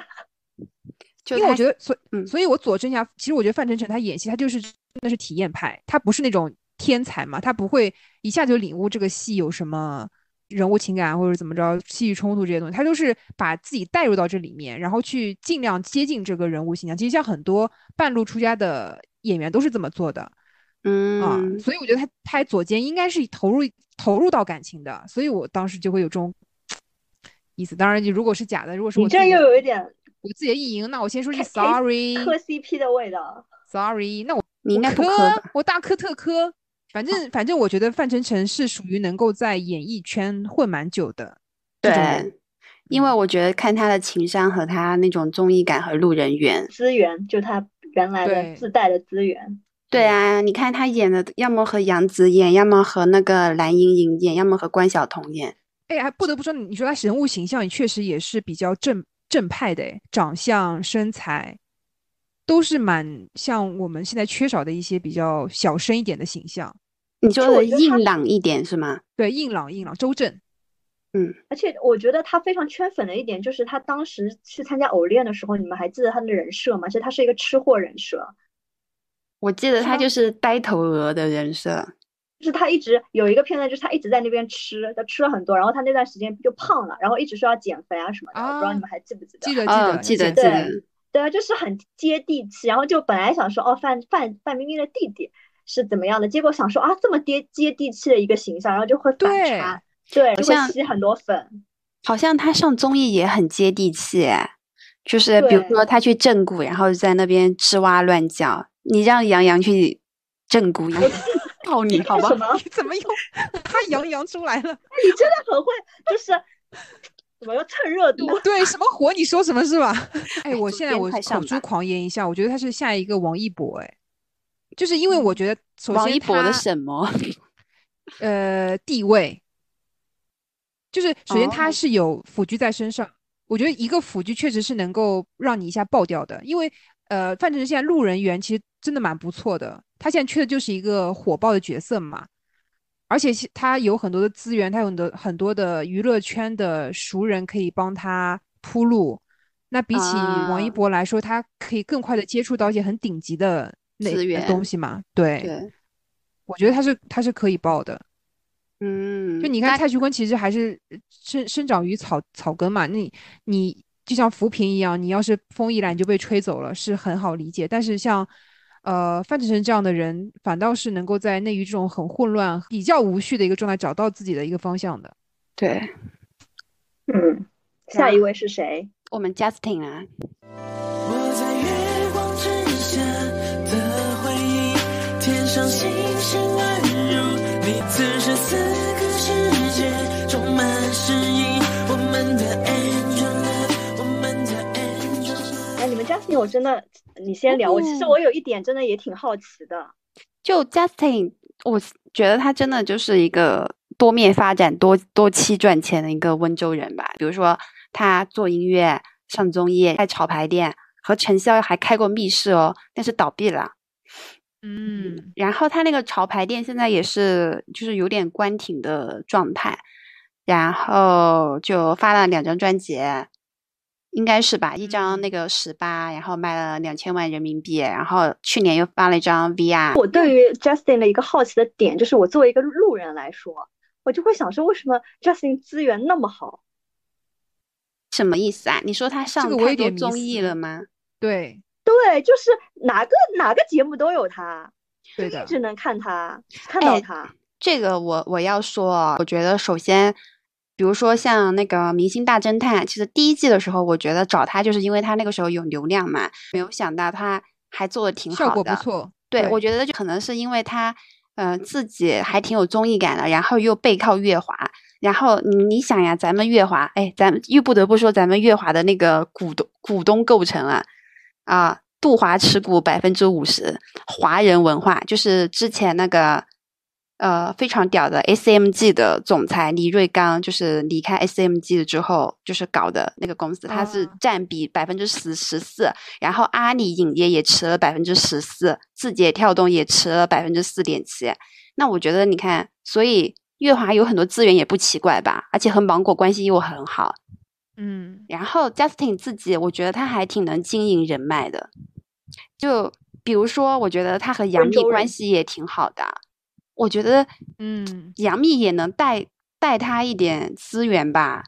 *laughs* 就他因为我觉得，所以，嗯所以我佐证一下，其实我觉得范丞丞他演戏，他就是真的是体验派，他不是那种天才嘛，他不会一下就领悟这个戏有什么人物情感或者怎么着戏剧冲突这些东西，他都是把自己带入到这里面，然后去尽量接近这个人物形象。其实像很多半路出家的演员都是这么做的啊，嗯，所以我觉得他拍左肩应该是投入投入到感情的，所以我当时就会有这种 *tsk* 意思。当然，如果是假的，如果是你这又有一点我自己的意淫，那我先说句 sorry。磕 CP 的味道。Sorry，那我你应该不磕？我大磕特磕。反正反正，我觉得范丞丞是属于能够在演艺圈混蛮久的。对，因为我觉得看他的情商和他那种综艺感和路人缘，资源，就他原来的自带的资源。对啊，你看他演的，要么和杨紫演，要么和那个蓝盈莹演，要么和关晓彤演。哎，还不得不说，你说他人物形象也确实也是比较正正派的，哎，长相、身材都是蛮像我们现在缺少的一些比较小声一点的形象。你说的硬朗一点是吗？对，硬朗硬朗，周正。嗯，而且我觉得他非常圈粉的一点就是他当时去参加偶练的时候，你们还记得他的人设吗？其实他是一个吃货人设，我记得他他就是呆头鹅的人设。就是他一直有一个片段，就是他一直在那边吃，他吃了很多，然后他那段时间就胖了，然后一直说要减肥啊什么的，我不知道啊你们还记不记得？记得记哦，得记得记对记得，对啊，就是很接地气。然后就本来想说，哦，范范范冰冰的弟弟是怎么样的，结果想说啊，这么接接地气的一个形象，然后就会反对差，对，就像会吸很多粉。好像他上综艺也很接地气哎，就是比如说他去正骨，然后在那边吱哇乱叫，你让杨洋去正骨，杨洋 *laughs* 告你好吧什？么？你怎么又 *laughs* 他杨洋出来了？你真的很会，就是怎么又蹭热度？*laughs* 对，什么火你说什么是吧？哎，我现在我口出狂言一下，我觉得他是下一个王一博，哎，就是因为我觉得首先王一博的什么？*laughs* 呃地位，就是首先他哦是有腐剧在身上，我觉得一个腐剧确实是能够让你一下爆掉的，因为呃范丞丞现在路人缘其实真的蛮不错的，他现在缺的就是一个火爆的角色嘛。而且其他有很多的资源，他有很多很多的娱乐圈的熟人可以帮他铺路。那比起王一啊博来说，他可以更快的接触到一些很顶级的资源东西嘛。对，对，我觉得他是他是可以报的。嗯，就你看蔡徐坤其实还是呃生生长于草草根嘛，那你你就像浮萍一样，你要是风一来你就被吹走了，是很好理解。但是像呃范丞丞这样的人，反倒是能够在内娱这种很混乱、比较无序的一个状态找到自己的一个方向的。对嗯，下一位是谁？我们 Justin 啊，我在月光之下的回忆，天上星星乱入，你此时此 Justin，我真的，你先聊。我其实哦我有一点真的也挺好奇的。就 Justin，我觉得他真的就是一个多面发展、多多期赚钱的一个温州人吧。比如说他做音乐、上综艺、开潮牌店，和陈潇还开过密室哦，但是倒闭了。嗯，然后他那个潮牌店现在也是就是有点关停的状态，然后就发了两张专辑，应该是吧？一张那个十八，然后卖了两千万人民币，然后去年又发了一张 VR。我对于 Justin 的一个好奇的点，就是我作为一个路人来说，我就会想说，为什么 Justin 资源那么好？什么意思啊？你说他上太多综艺了吗？对，对，就是哪个哪个节目都有他，对的一直能看他，看到哎他。这个我我要说哦，我觉得首先，比如说像那个《明星大侦探》，其实第一季的时候，我觉得找他就是因为他那个时候有流量嘛，没有想到他还做的挺好的，效果不错。对，对我觉得就可能是因为他，呃，自己还挺有综艺感的，然后又背靠月华，然后你你想呀，咱们月华，哎，咱们又不得不说咱们月华的那个股东股东构成了，啊，杜华持股百分之五十，华人文化就是之前那个。呃，非常屌的 SMG 的总裁李瑞刚，就是离开 SMG 之后，就是搞的那个公司，它是啊占比百分之十十四，然后阿里影业也持了百分之十四，字节跳动也持了百分之四点七。那我觉得，你看，所以月华有很多资源也不奇怪吧，而且和芒果关系又很好。嗯，然后 Justin 自己，我觉得他还挺能经营人脉的，就比如说，我觉得他和杨幂关系也挺好的。我觉得，嗯，杨幂也能带带他一点资源吧。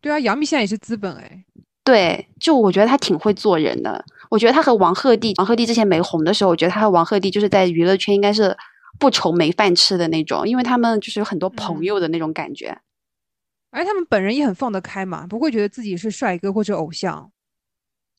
对啊，杨幂现在也是资本哎。对，就我觉得他挺会做人的。我觉得他和王鹤棣，王鹤棣之前没红的时候，我觉得他和王鹤棣就是在娱乐圈应该是不愁没饭吃的那种，因为他们就是有很多朋嗯友的那种感觉。而且他们本人也很放得开嘛，不会觉得自己是帅哥或者偶像。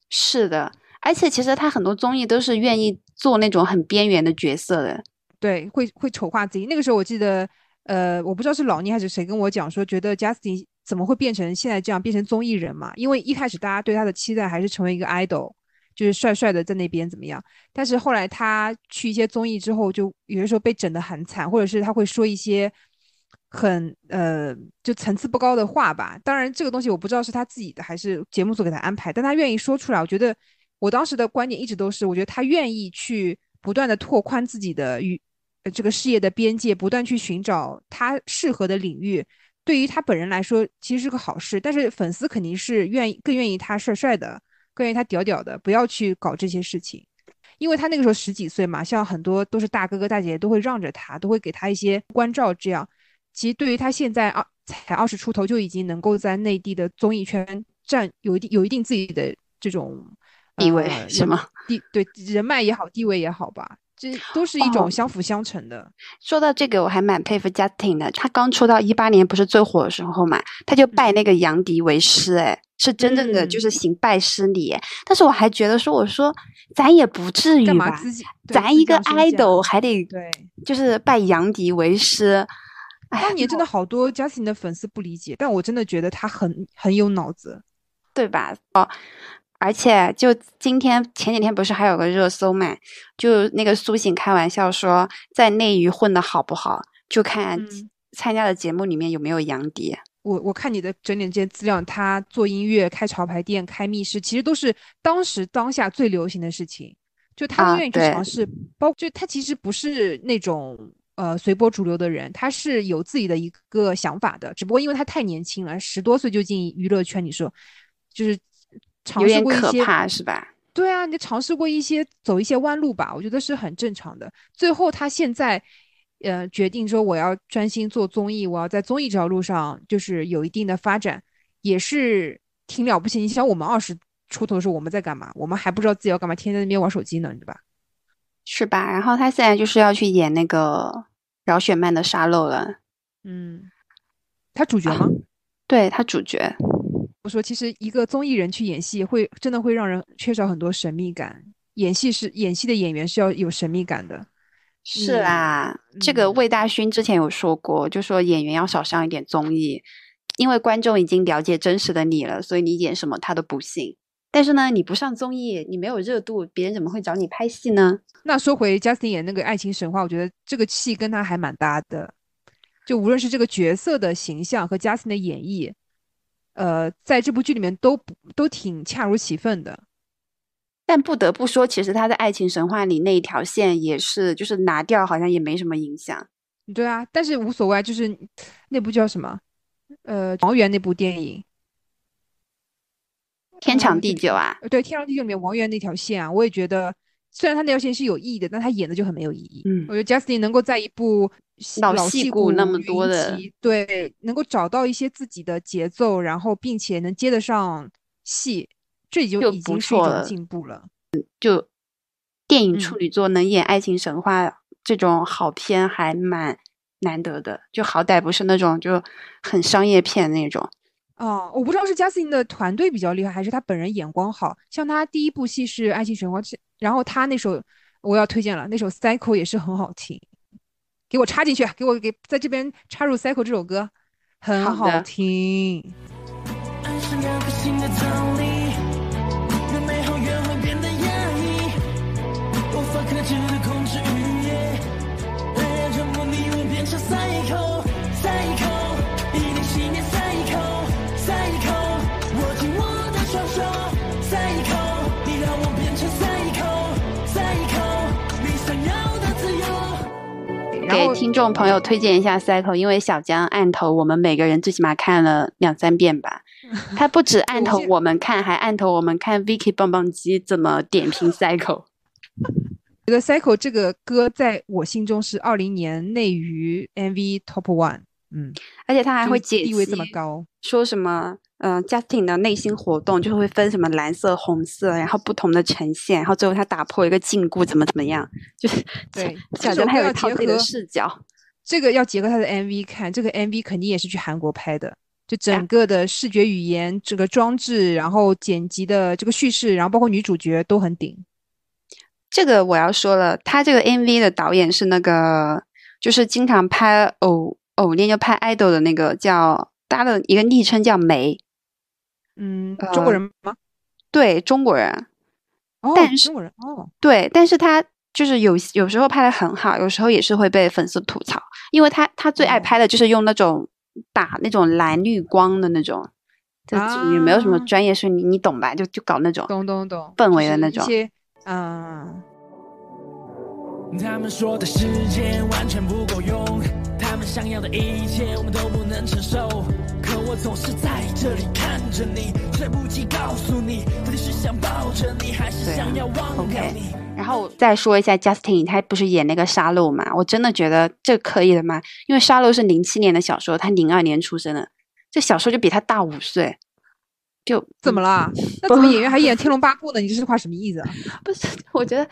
是的，而且其实他很多综艺都是愿意做那种很边缘的角色的。对，会会丑化自己。那个时候我记得，呃，我不知道是老倪还是谁跟我讲说，觉得 Justin 怎么会变成现在这样，变成综艺人嘛？因为一开始大家对他的期待还是成为一个 idol，就是帅帅的在那边怎么样。但是后来他去一些综艺之后，就有的时候被整得很惨，或者是他会说一些很呃就层次不高的话吧。当然这个东西我不知道是他自己的还是节目组给他安排，但他愿意说出来。我觉得我当时的观点一直都是，我觉得他愿意去不断的拓宽自己的语这个事业的边界，不断去寻找他适合的领域。对于他本人来说，其实是个好事，但是粉丝肯定是愿意更愿意他帅帅的，更愿意他屌屌的，不要去搞这些事情。因为他那个时候十几岁嘛，像很多都是大哥哥大姐姐都会让着他，都会给他一些关照。这样，其实对于他现在二才二十出头就已经能够在内地的综艺圈占有一定有一定自己的这种地位是吗？地对人脉也好，地位也好吧，这都是一种哦相辅相成的。说到这个，我还蛮佩服 Justin 的。他刚出道一八年不是最火的时候嘛，他就拜那个杨迪为师，哎，是真正的就嗯是行拜师礼。但是我还觉得说，我说咱也不至于吧，咱一个 idol 还得对，就是拜杨迪为师。当年真的好多 Justin 的粉丝不理解，但我真的觉得他很很有脑子。对吧？哦，而且就今天前几天不是还有个热搜嘛？就那个苏醒开玩笑说，在内娱混的好不好，就看嗯参加的节目里面有没有杨迪。我我看你的整点这些资料，他做音乐、开潮牌店、开密室，其实都是当时当下最流行的事情。就他愿意去尝试，包就他其实不是那种呃随波逐流的人，他是有自己的一个想法的。只不过因为他太年轻了，十多岁就进娱乐圈，你说就是尝有点可试过一些怕是吧？对啊，你尝试过一些走一些弯路吧，我觉得是很正常的。最后他现在，呃，决定说我要专心做综艺，我要在综艺这条路上就是有一定的发展，也是挺了不起。你想，我们二十出头的时候我们在干嘛？我们还不知道自己要干嘛，天天在那边玩手机呢，对吧？是吧？然后他现在就是要去演那个饶雪漫的沙漏了。嗯，他主角吗？对他主角。我说，其实一个综艺人去演戏，会真的会让人缺少很多神秘感。演戏是演戏的演员是要有神秘感的。是啦，这个魏大勋之前有说过，就说演员要少上一点综艺，因为观众已经了解真实的你了，所以你演什么他都不信。但是呢，你不上综艺，你没有热度，别人怎么会找你拍戏呢？那说回 Justin 演那个《爱情神话》，我觉得这个戏跟他还蛮搭的，就无论是这个角色的形象和 Justin 的演绎。呃，在这部剧里面都都挺恰如其分的，但不得不说，其实他在《爱情神话》里那一条线也是，就是拿掉好像也没什么影响。对啊，但是无所谓，就是那部叫什么？呃，王源那部电影《天长地久》啊？对，《天长地久》里面王源那条线啊，我也觉得。虽然他那条线是有意义的，但他演的就很没有意义。嗯，我觉得 Justin 能够在一部老戏骨那么多的，对，能够找到一些自己的节奏，然后并且能接得上戏，这就已经是一种进步了。就电影处女座能演爱情神话这种好片还蛮难得的，就好歹不是那种就很商业片那种。哦，我不知道是 Justin 的团队比较厉害，还是他本人眼光好。像他第一部戏是《爱情神话》，然后他那首我要推荐了，那首《Cycle》也是很好听，给我插进去，给我给在这边插入《Cycle》这首歌，很好听。给听众朋友推荐一下《Cycle》，因为小江按头，我们每个人最起码看了两三遍吧。*laughs* 他不止按头我们看，还按头我们看 Vicky 棒棒鸡怎么点评《Cycle》。觉得《Cycle》这个歌在我心中是二零年内娱 MV Top One。嗯，而且他还会解地位这么高，说什么？嗯，Justin 的内心活动就是会分什么蓝色、红色，然后不同的呈现，然后最后他打破一个禁锢，怎么怎么样？就是 *laughs* 对，小江他有一套自己的视角，这个要结合他的 MV 看，这个 MV 肯定也是去韩国拍的，就整个的视觉语言、这个装置，然后剪辑的这个叙事，然后包括女主角都很顶。这个我要说了，他这个 MV 的导演是那个，就是经常拍偶偶练就拍 idol 的那个叫他的一个昵称叫梅。嗯，中国人吗？对，中国人。哦，中国人哦。对，但是他就是有有时候拍的很好，有时候也是会被粉丝吐槽，因为他他最爱拍的就是用那种打那种蓝绿光的那种，就也没有什么专业术语，你懂吧？就就搞那种懂懂懂氛围的那种。嗯。他们说的时间完全不够用，他们想要的一切我们都不能承受。可我总是在这里看着你，来不及告诉你，到底是想抱着你，还是想要忘掉你。然后再说一下 Justin，他不是演那个沙漏嘛？我真的觉得这可以的吗？因为沙漏是零七年的小说，他零二年出生的，这小说就比他大五岁，就怎么了？*laughs* 那怎么演员还演《天龙八部》呢？你这句话什么意思？不是，我觉得。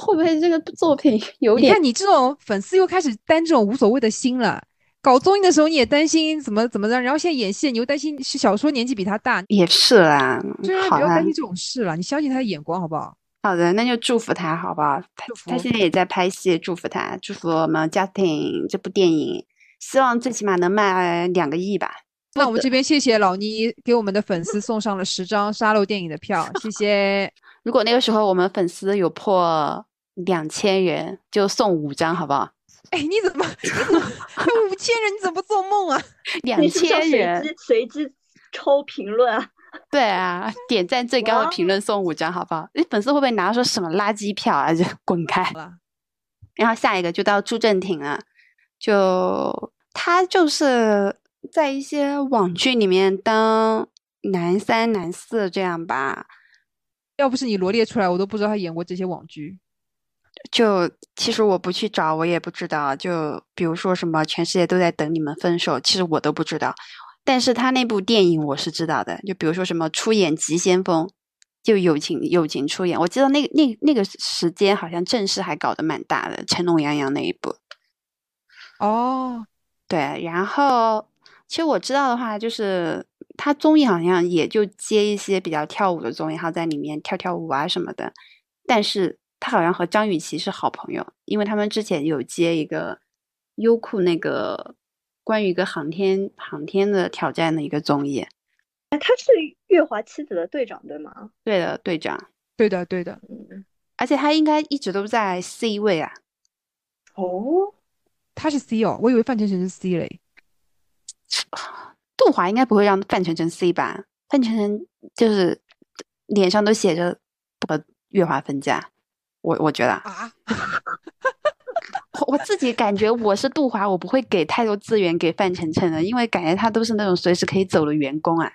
会不会这个作品有点？你看你这种粉丝又开始担这种无所谓的心了。搞综艺的时候你也担心怎么怎么着，然后现在演戏你又担心是小说年纪比他大，也是啦。就是不要担心这种事了，你相信他的眼光好不好？好的，那就祝福他好不好？他他现在也在拍戏，祝福他，祝福我们 Justin 这部电影，希望最起码能卖两个亿吧。那我们这边谢谢老倪给我们的粉丝送上了十张沙漏电影的票，*laughs* 谢谢。如果那个时候我们粉丝有破。两千人就送五张，好不好？*laughs* 哎，你怎么五千人？你怎么 *laughs* 不做梦啊？*laughs* 两千人随机抽评论啊？对啊，点赞最高的评论送五张，好不好？你粉丝会不会拿说什么垃圾票啊？就滚开！然后下一个就到朱正廷了，就他就是在一些网剧里面当男三、男四这样吧。要不是你罗列出来，我都不知道他演过这些网剧。就其实我不去找，我也不知道。就比如说什么全世界都在等你们分手，其实我都不知道。但是他那部电影我是知道的。就比如说什么出演《急先锋》，就友情友情出演。我记得那个那那个时间好像正式还搞得蛮大的，成龙、杨洋那一部。哦，对，然后其实我知道的话，就是他综艺好像也就接一些比较跳舞的综艺，然后在里面跳跳舞啊什么的。但是他好像和张雨绮是好朋友，因为他们之前有接一个优酷那个关于一个航天航天的挑战的一个综艺。哎，他是月华妻子的队长对吗？对的，队长。对的，对的。嗯，而且他应该一直都在 C 位啊。哦，他是 C 哦，我以为范丞丞是 C 嘞。杜华应该不会让范丞丞 C 吧？范丞丞就是脸上都写着不和月华分家，我我觉得啊，*laughs* 我我自己感觉我是杜华，我不会给太多资源给范丞丞的，因为感觉他都是那种随时可以走的员工啊。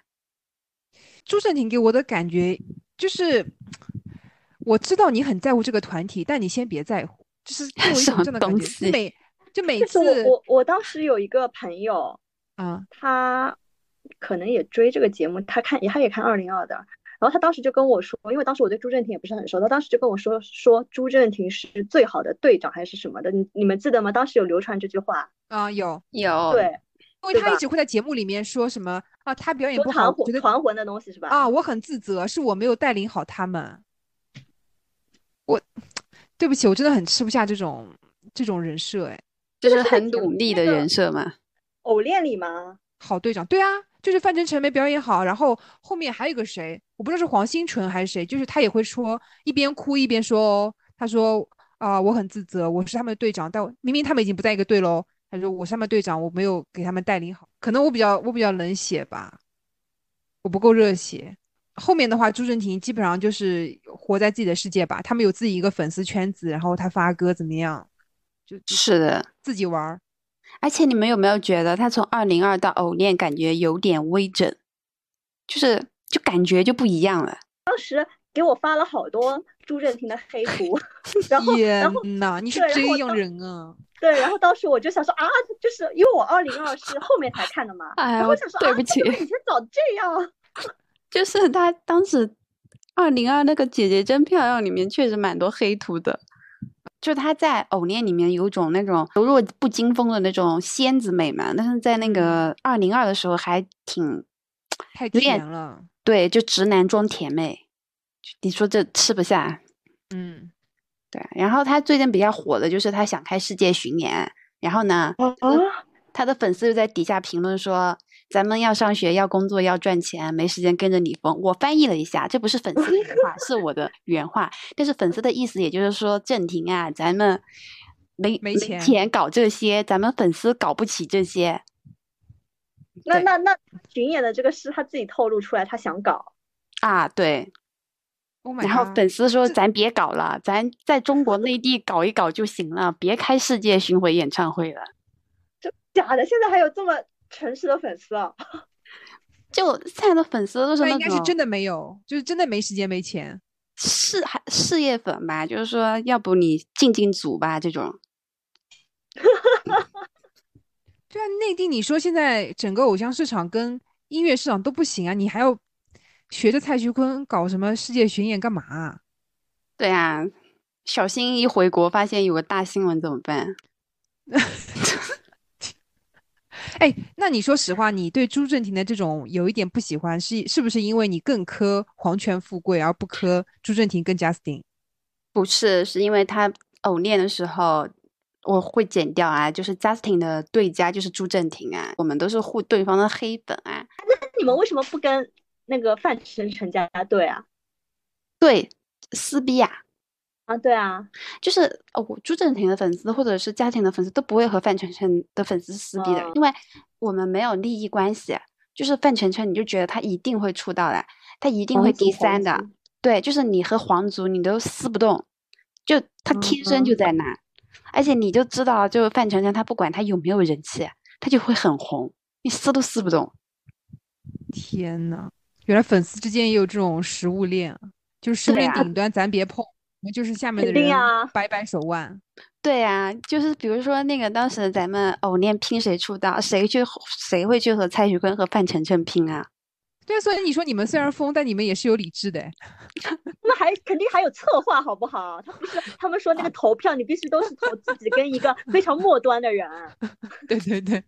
朱正廷给我的感觉就是，我知道你很在乎这个团体，但你先别在乎，就是给我一什么种这样的感觉。东西就每就每次我我我当时有一个朋友，啊，他可能也追这个节目，他看他也看二零二的，然后他当时就跟我说，因为当时我对朱正廷也不是很熟，他当时就跟我说说朱正廷是最好的队长还是什么的，你你们记得吗？当时有流传这句话，啊有，有，对，因为他一直会在节目里面说什么啊，他表演不好，团觉得团魂的东西是吧？啊，我很自责，是我没有带领好他们。我对不起，我真的很吃不下这种这种人设，哎，就是很努力的人设嘛。偶练里吗？好队长，对啊，就是范丞丞没表演好，然后后面还有个谁，我不知道是黄新纯还是谁，就是他也会说一边哭一边说哦，他说啊、我很自责，我是他们的队长，但我明明他们已经不在一个队喽，他说我是他们队长，我没有给他们带领好，可能我比较我比较冷血吧，我不够热血。后面的话，朱正廷基本上就是活在自己的世界吧，他们有自己一个粉丝圈子，然后他发歌怎么样，就就是的，自己玩儿。而且你们有没有觉得他从二零二到偶练，感觉有点微整，就是就感觉就不一样了。当时给我发了好多朱正廷的黑 *laughs* 图，然后然后天呐，你是这样人啊！对，然后当时我就想说啊，就是因为我二零二是后面才看的嘛，*laughs* 哎我然后想说啊，对不起以前早这样？*laughs* 就是他当时二零二那个姐姐真漂亮里面确实蛮多黑图的，就她在偶恋里面有种那种柔弱不惊风的那种仙子美嘛，但是在那个二零二的时候还挺太甜了，对，就直男装甜妹，你说这吃不下。嗯，对，然后他最近比较火的就是他想开世界巡演，然后呢，啊，他的粉丝就在底下评论说：“咱们要上学，要工作，要赚钱，没时间跟着你疯。”我翻译了一下，这不是粉丝的原话，是我的原话。但是粉丝的意思也就是说，郑婷啊，咱们没没钱钱搞这些，咱们粉丝搞不起这些。对那那那巡演的这个是他自己透露出来，他想搞。啊，对，Oh my 然后粉丝说：“咱别搞了，咱在中国内地搞一搞就行了，别开世界巡回演唱会了。”假的，现在还有这么诚实的粉丝啊！*laughs* 就现在的粉丝都是那应该是真的没有，就是真的没时间没钱。事还事业粉吧，就是说，要不你进进组吧这种。*laughs* 对啊，内地你说现在整个偶像市场跟音乐市场都不行啊，你还要学着蔡徐坤搞什么世界巡演干嘛啊？对啊，小新一回国发现有个大新闻怎么办？*laughs* 哎，那你说实话，你对朱正廷的这种有一点不喜欢，是是不是因为你更磕皇权富贵，而不磕朱正廷跟 Justin？不是，是因为他偶练的时候，我会剪掉啊，就是 Justin 的对家就是朱正廷啊，我们都是护对方的黑粉啊。那你们为什么不跟那个范丞丞加对啊？对，撕逼啊，啊，对啊，就是哦，朱正廷的粉丝或者是家庭的粉丝都不会和范丞丞的粉丝撕逼的，嗯因为我们没有利益关系。就是范丞丞，你就觉得他一定会出道的，他一定会第三的。对，就是你和皇族你都撕不动，就他天生就嗯在那，而且你就知道，就范丞丞他不管他有没有人气，他就会很红，你撕都撕不动。天呐，原来粉丝之间也有这种食物链啊！就是食物链顶端咱别碰，我们就是下面的人啊摆摆手腕。*laughs* 对啊，就是比如说那个当时咱们偶练拼谁出道，谁去谁会去和蔡徐坤和范丞丞拼啊？对，所以你说你们虽然疯，但你们也是有理智的哎。他们还肯定还有策划，好不好？他不是他们说那个投票，你必须都是投自己跟一个非常末端的人。*laughs* 对对对，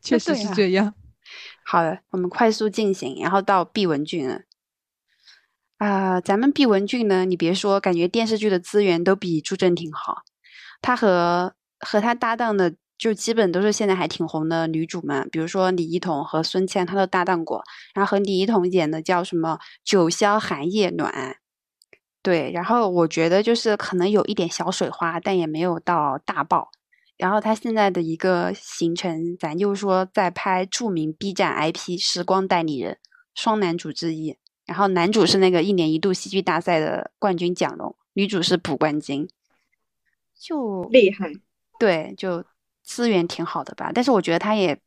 确实是这样。*laughs* 好的，我们快速进行，然后到毕文俊了。啊、咱们毕文俊呢，你别说，感觉电视剧的资源都比朱正廷好。他和和他搭档的，就基本都是现在还挺红的女主们，比如说李一桐和孙茜，她都搭档过。然后和李一桐演的叫什么《九霄寒夜暖》，对。然后我觉得就是可能有一点小水花，但也没有到大爆。然后他现在的一个行程，咱就说在拍著名 B 站 IP《时光代理人》双男主之一，然后男主是那个一年一度戏剧大赛的冠军蒋龙，女主是卜冠金，就厉害，对，就资源挺好的吧。但是我觉得他也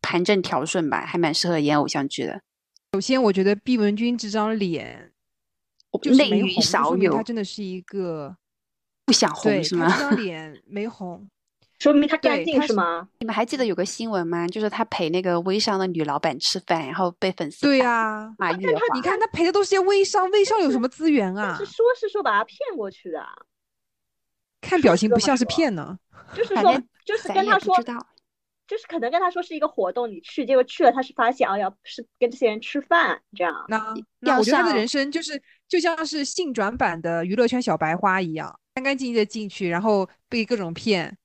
盘正调顺吧，还蛮适合演偶像剧的。首先，我觉得毕雯珺这张脸就是内娱没红，就少说明她，真的是一个不想红是吗？这张 *laughs* 脸没红。说明他干净是吗？你们还记得有个新闻吗？就是他陪那个微商的女老板吃饭，然后被粉丝对打呀、骂月华。你看他陪的都是些微商，微商有什么资源啊是？说是说把他骗过去的，看表情不像是骗呢。就是说就是跟他说。就是可能跟他说是一个活动，你去，结果去了，他是发现哦，要是跟这些人吃饭这样。那我觉得他的人生就是就像是性转版的娱乐圈小白花一样，干干净净的进去，然后被各种骗。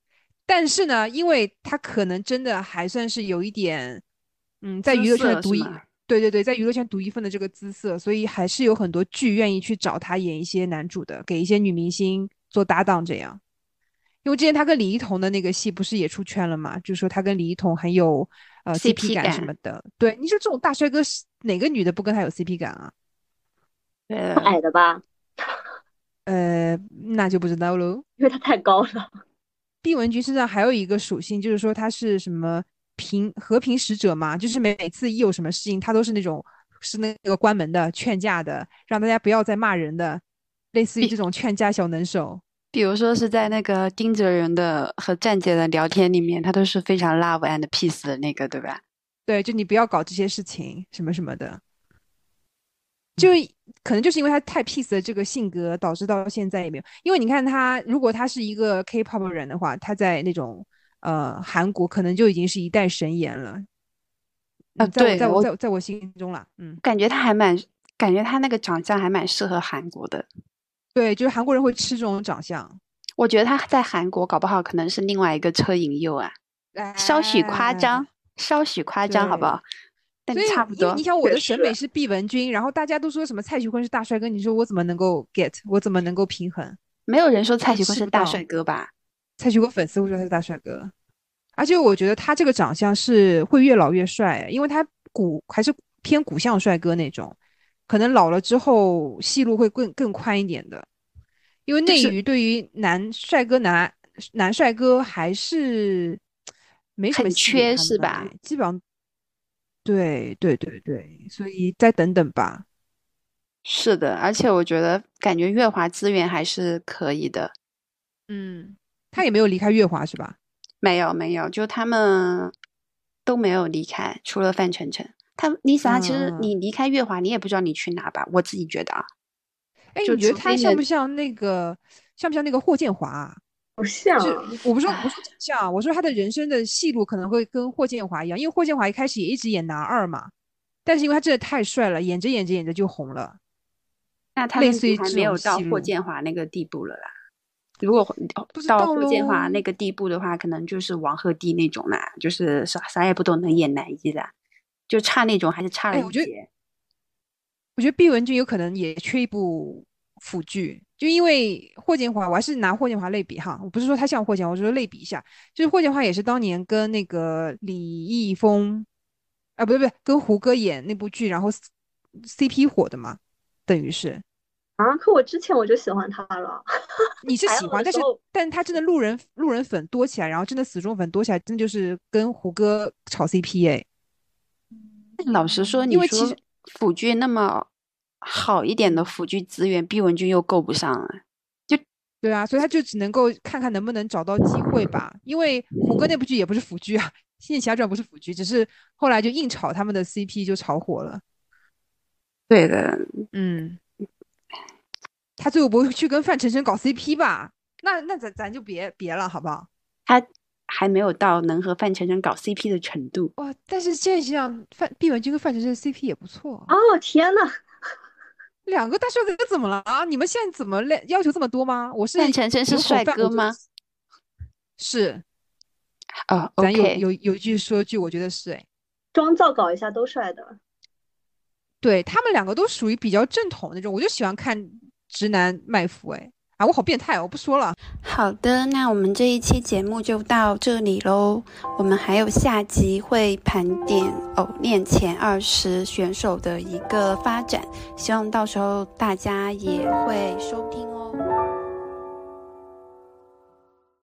但是呢，因为他可能真的还算是有一点，嗯，在娱乐圈独一，对对对，在娱乐圈独一份的这个姿色，所以还是有很多剧愿意去找他演一些男主的，给一些女明星做搭档这样。因为之前他跟李一桐的那个戏不是也出圈了嘛？就说他跟李一桐很有呃 CP 感什么的。对，你说这种大帅哥是哪个女的不跟他有 CP 感啊？对矮的吧，呃，那就不知道喽。因为他太高了。毕雯珺身上还有一个属性，就是说他是什么平和平使者嘛，就是每每次一有什么事情，他都是那种是那个关门的、劝架的，让大家不要再骂人的，类似于这种劝架小能手。比如说是在那个丁哲仁的和站姐的聊天里面，他都是非常 love and peace 的那个，对吧？对，就你不要搞这些事情，什么什么的。就可能就是因为他太 peace 的这个性格，导致到现在也没有。因为你看他，如果他是一个 K-pop 人的话，他在那种呃韩国可能就已经是一代神颜了。啊对我在我在我在我心中啦，嗯，感觉他还蛮，感觉他那个长相还蛮适合韩国的。对，就是韩国人会吃这种长相，我觉得他在韩国搞不好可能是另外一个车银优啊，稍许夸哎张，稍许夸张，好不好？但差不多你。想，我的审美是毕雯珺，然后大家都说什么蔡徐坤是大帅哥，你说我怎么能够 get？我怎么能够平衡？没有人说蔡徐坤是大帅哥吧？蔡徐坤粉丝会说他是大帅哥，而且我觉得他这个长相是会越老越帅，因为他骨还是偏骨相帅哥那种，可能老了之后戏路会更更宽一点的，因为内娱对于男帅哥男男帅哥还是没什么缺是吧哎基本上，对对对对，所以再等等吧。是的，而且我觉得感觉月华资源还是可以的。嗯，他也没有离开月华是吧？没有没有，就他们都没有离开，除了范丞丞。他你想，其实嗯你离开月华，你也不知道你去哪吧？我自己觉得啊，哎，你觉得他像不像那个像不像那个霍建华啊？不像就我不说我不说长相，我说他的人生的戏路可能会跟霍建华一样，因为霍建华一开始也一直演男二嘛，但是因为他真的太帅了，演着演着演着就红了。那他类似于还没有到霍建华那个地步了啦。如果不知道到霍建华那个地步的话，可能就是王鹤棣那种啦，就是啥啥也不懂能演男一的，就差那种还是差了一哎我觉得。我觉得毕雯珺有可能也缺一部腐剧，就因为霍建华，我还是拿霍建华类比哈，我不是说他像霍建华，我是说类比一下，就是霍建华也是当年跟那个李易峰，啊不对不对，跟胡歌演那部剧，然后 CP 火的嘛，等于是啊，可我之前我就喜欢他了。你是喜欢，但是但他真的路人路人粉多起来，然后真的死忠粉多起来，真的就是跟胡歌炒 CP 哎，但老实说，你说因为其实腐剧那么好一点的辅剧资源，毕雯珺又够不上了。对啊，所以他就只能够看看能不能找到机会吧。因为胡歌那部剧也不是腐剧啊，《仙剑奇侠传》不是腐剧，只是后来就硬炒他们的 CP 就炒火了。对的，嗯，他最后不会去跟范丞丞搞 CP 吧？那那咱咱就别别了，好不好？他还没有到能和范丞丞搞 CP 的程度。哇，但是现在想想，范毕雯珺跟范丞丞 CP 也不错。哦天呐，*laughs* 两个大帅哥怎么了啊？你们现在怎么要要求这么多吗？我是范丞丞是帅哥吗？*laughs* 是，啊咱有有有一句说句，我觉得是哎，妆造搞一下都帅的。对他们两个都属于比较正统那种，我就喜欢看直男卖腐哎啊，我好变态哦，我不说了。好的，那我们这一期节目就到这里喽。我们还有下集会盘点偶练前二十选手的一个发展，希望到时候大家也会收听哦。